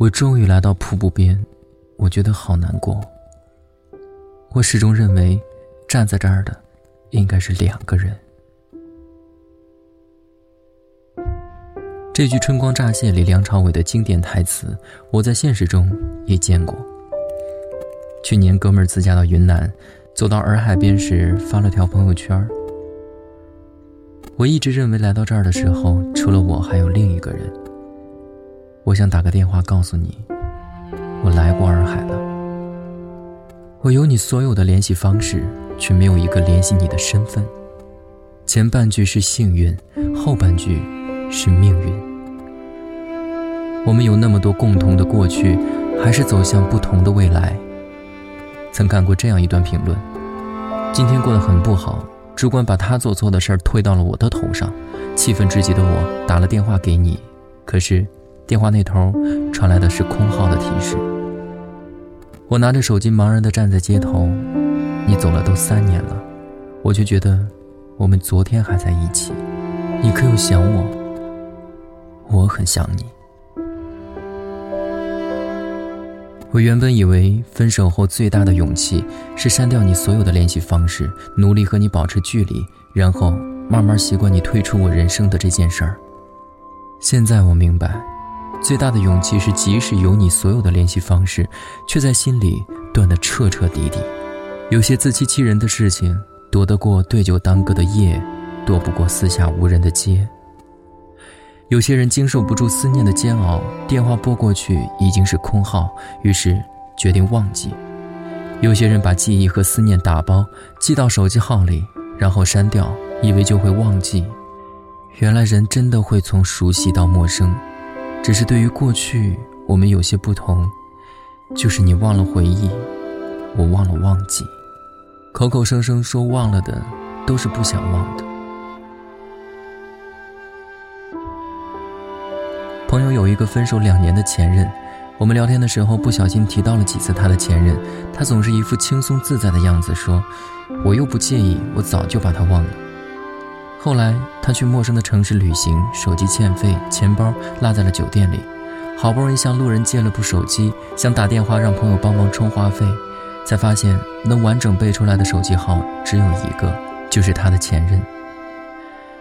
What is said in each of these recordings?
我终于来到瀑布边，我觉得好难过。我始终认为，站在这儿的应该是两个人。这句《春光乍泄》里梁朝伟的经典台词，我在现实中也见过。去年哥们儿自驾到云南，走到洱海边时发了条朋友圈。我一直认为来到这儿的时候，除了我还有另一个人。我想打个电话告诉你，我来过洱海了。我有你所有的联系方式，却没有一个联系你的身份。前半句是幸运，后半句是命运。我们有那么多共同的过去，还是走向不同的未来？曾看过这样一段评论：今天过得很不好，主管把他做错的事儿推到了我的头上，气愤至极的我打了电话给你，可是。电话那头传来的是空号的提示。我拿着手机茫然的站在街头，你走了都三年了，我却觉得我们昨天还在一起。你可有想我？我很想你。我原本以为分手后最大的勇气是删掉你所有的联系方式，努力和你保持距离，然后慢慢习惯你退出我人生的这件事儿。现在我明白。最大的勇气是，即使有你所有的联系方式，却在心里断得彻彻底底。有些自欺欺人的事情，躲得过对酒当歌的夜，躲不过四下无人的街。有些人经受不住思念的煎熬，电话拨过去已经是空号，于是决定忘记。有些人把记忆和思念打包寄到手机号里，然后删掉，以为就会忘记。原来人真的会从熟悉到陌生。只是对于过去，我们有些不同，就是你忘了回忆，我忘了忘记，口口声声说忘了的，都是不想忘的。朋友有一个分手两年的前任，我们聊天的时候不小心提到了几次他的前任，他总是一副轻松自在的样子，说：“我又不介意，我早就把他忘了。”后来，他去陌生的城市旅行，手机欠费，钱包落在了酒店里。好不容易向路人借了部手机，想打电话让朋友帮忙充话费，才发现能完整背出来的手机号只有一个，就是他的前任。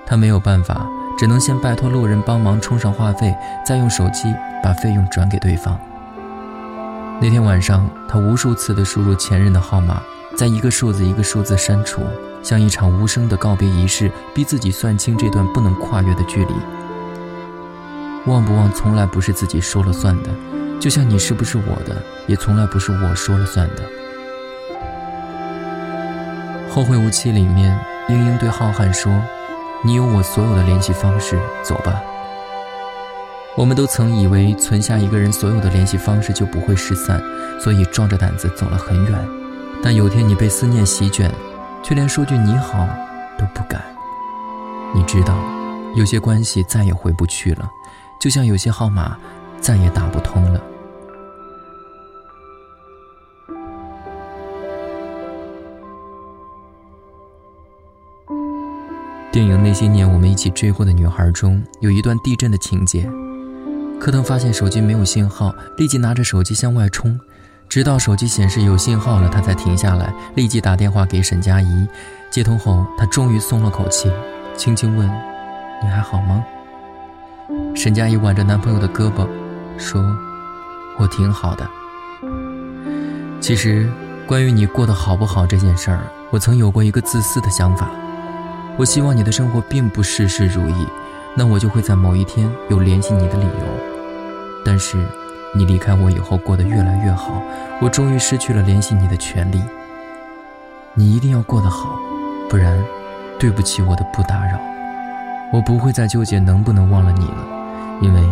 他没有办法，只能先拜托路人帮忙充上话费，再用手机把费用转给对方。那天晚上，他无数次的输入前任的号码，在一个数字一个数字删除。像一场无声的告别仪式，逼自己算清这段不能跨越的距离。忘不忘，从来不是自己说了算的，就像你是不是我的，也从来不是我说了算的。后会无期里面，英英对浩瀚说：“你有我所有的联系方式，走吧。”我们都曾以为存下一个人所有的联系方式就不会失散，所以壮着胆子走了很远。但有天你被思念席卷。却连说句你好都不敢。你知道，有些关系再也回不去了，就像有些号码再也打不通了。电影《那些年我们一起追过的女孩》中有一段地震的情节，柯腾发现手机没有信号，立即拿着手机向外冲。直到手机显示有信号了，他才停下来，立即打电话给沈佳宜。接通后，他终于松了口气，轻轻问：“你还好吗？”沈佳宜挽着男朋友的胳膊，说：“我挺好的。”其实，关于你过得好不好这件事儿，我曾有过一个自私的想法：我希望你的生活并不事事如意，那我就会在某一天有联系你的理由。但是。你离开我以后过得越来越好，我终于失去了联系你的权利。你一定要过得好，不然，对不起我的不打扰。我不会再纠结能不能忘了你了，因为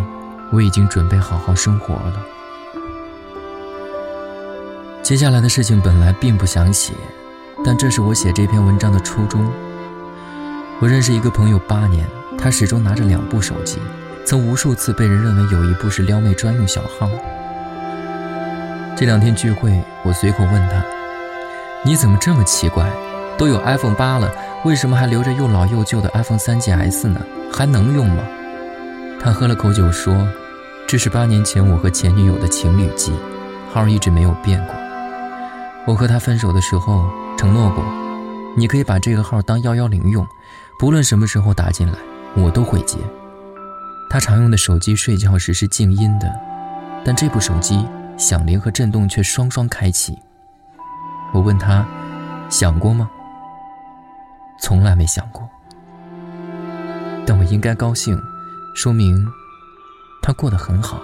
我已经准备好好生活了。接下来的事情本来并不想写，但这是我写这篇文章的初衷。我认识一个朋友八年，他始终拿着两部手机。曾无数次被人认为有一部是撩妹专用小号。这两天聚会，我随口问他：“你怎么这么奇怪？都有 iPhone 八了，为什么还留着又老又旧的 iPhone 3GS 呢？还能用吗？”他喝了口酒说：“这是八年前我和前女友的情侣机，号一直没有变过。我和他分手的时候承诺过，你可以把这个号当幺幺零用，不论什么时候打进来，我都会接。他常用的手机睡觉时是静音的，但这部手机响铃和震动却双双开启。我问他，想过吗？从来没想过。但我应该高兴，说明他过得很好。